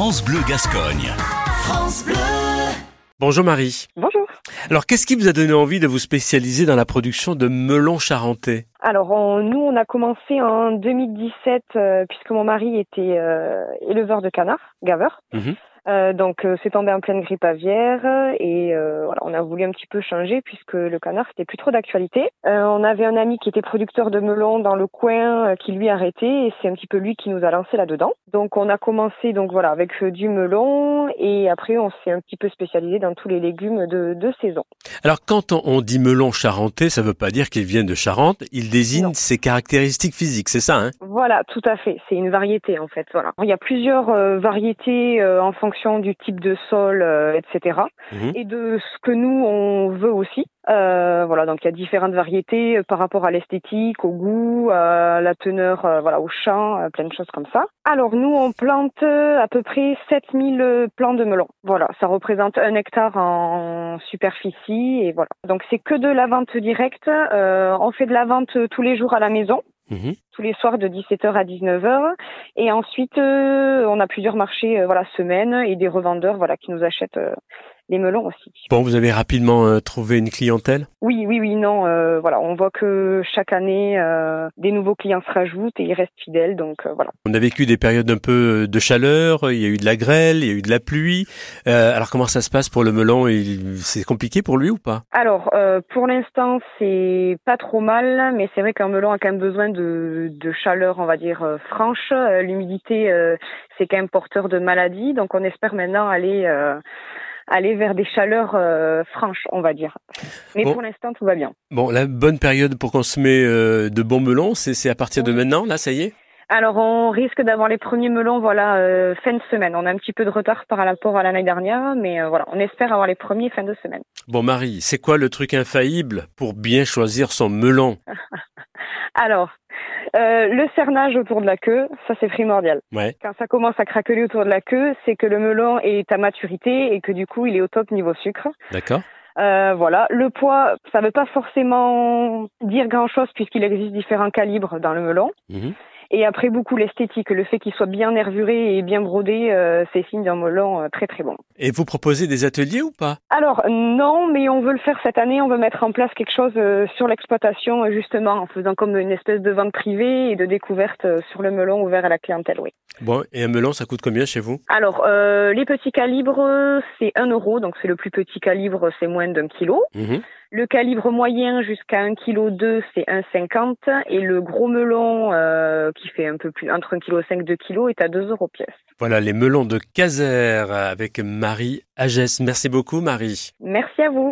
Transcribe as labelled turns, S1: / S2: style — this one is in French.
S1: France Bleu Gascogne. France Bleu.
S2: Bonjour Marie.
S3: Bonjour.
S2: Alors qu'est-ce qui vous a donné envie de vous spécialiser dans la production de melons charentais?
S3: Alors on- nous on a commencé en 2017 euh, puisque mon mari était euh, éleveur de canards, gaveur.
S2: Mhm.
S3: Euh, donc euh, c'est tombé en pleine grippe aviaire et euh, voilà on a voulu un petit peu changer puisque le canard c'était plus trop d'actualité. Euh, on avait un ami qui était producteur de melons dans le coin euh, qui lui a arrêté et c'est un petit peu lui qui nous a lancé là-dedans. Donc on a commencé donc voilà avec euh, du melon et après on s'est un petit peu spécialisé dans tous les légumes de, de saison.
S2: Alors quand on, dit melon charentais, ça veut pas dire qu'il vient de Charente, il désigne
S3: Non.
S2: ses caractéristiques physiques, c'est ça hein?
S3: Voilà, tout à fait. C'est une variété en fait. Voilà. Il y a plusieurs variétés euh, en fonction du type de sol, euh, etc.
S2: Mhm.
S3: Et de ce que nous on veut aussi. Euh, voilà, donc il y a différentes variétés euh, par rapport à l'esthétique, au goût, à la teneur, voilà, au champ, plein de choses comme ça. Alors nous on plante à peu près 7000 plants de melon. Voilà, ça représente un hectare en superficie et voilà. Donc c'est que de la vente directe. On fait de la vente tous les jours à la maison
S2: Mhm.
S3: tous les soirs de 17h à 19h. Et ensuite, euh, on a plusieurs marchés euh, voilà semaine et des revendeurs voilà qui nous achètent euh, les melons aussi.
S2: Bon, vous avez rapidement euh, trouvé une clientèle?
S3: Oui, oui, oui, non, euh, voilà, on voit que chaque année euh, des nouveaux clients se rajoutent et ils restent fidèles, donc euh, voilà.
S2: On a vécu des périodes un peu de chaleur, il y a eu de la grêle, il y a eu de la pluie. Euh, alors comment ça se passe pour le melon? C'est compliqué pour lui ou pas?
S3: Alors, euh, pour l'instant, c'est pas trop mal, mais c'est vrai qu'un melon a quand même besoin de, de chaleur, on va dire, euh, franche. Euh, L'humidité, euh, c'est quand même porteur de maladies, donc on espère maintenant aller euh, aller vers des chaleurs euh, franches, on va dire. Mais
S2: Bon.
S3: pour l'instant, tout va bien.
S2: Bon, la bonne période pour consommer euh, de bons melons, c'est c'est à partir de maintenant, là, ça y est?
S3: Alors, on risque d'avoir les premiers melons, voilà, euh, fin de semaine. On a un petit peu de retard par rapport à l'année dernière, mais euh, voilà, on espère avoir les premiers fin de semaine.
S2: Bon, Marie, c'est quoi le truc infaillible pour bien choisir son melon?
S3: Alors, euh, le cernage autour de la queue, ça c'est primordial.
S2: Ouais.
S3: Quand ça commence à craqueler autour de la queue, c'est que le melon est à maturité et que du coup il est au top niveau sucre.
S2: D'accord
S3: Euh, voilà. Le poids, ça ne veut pas forcément dire grand-chose puisqu'il existe différents calibres dans le melon.
S2: Mhm.
S3: Et après beaucoup l'esthétique, le fait qu'il soit bien nervuré et bien brodé, euh, c'est signe d'un melon euh, très très bon.
S2: Et vous proposez des ateliers ou pas?
S3: Alors non, mais on veut le faire cette année. On veut mettre en place quelque chose euh, sur l'exploitation, euh, justement, en faisant comme une espèce de vente privée et de découverte sur le melon ouvert à la clientèle. Oui.
S2: Bon, et un melon, ça coûte combien chez vous?
S3: Alors euh, les petits calibres, c'est 1 euro, donc c'est le plus petit calibre, c'est moins d'un kilo.
S2: Mhm.
S3: Le calibre moyen jusqu'à 1 kg 2, c'est 1,50 et le gros melon euh, qui fait un peu plus entre 1,5 kg et 2 kg est à 2 euros pièce.
S2: Voilà, les melons de Caser avec Marie Agès. Merci beaucoup, Marie.
S3: Merci à vous.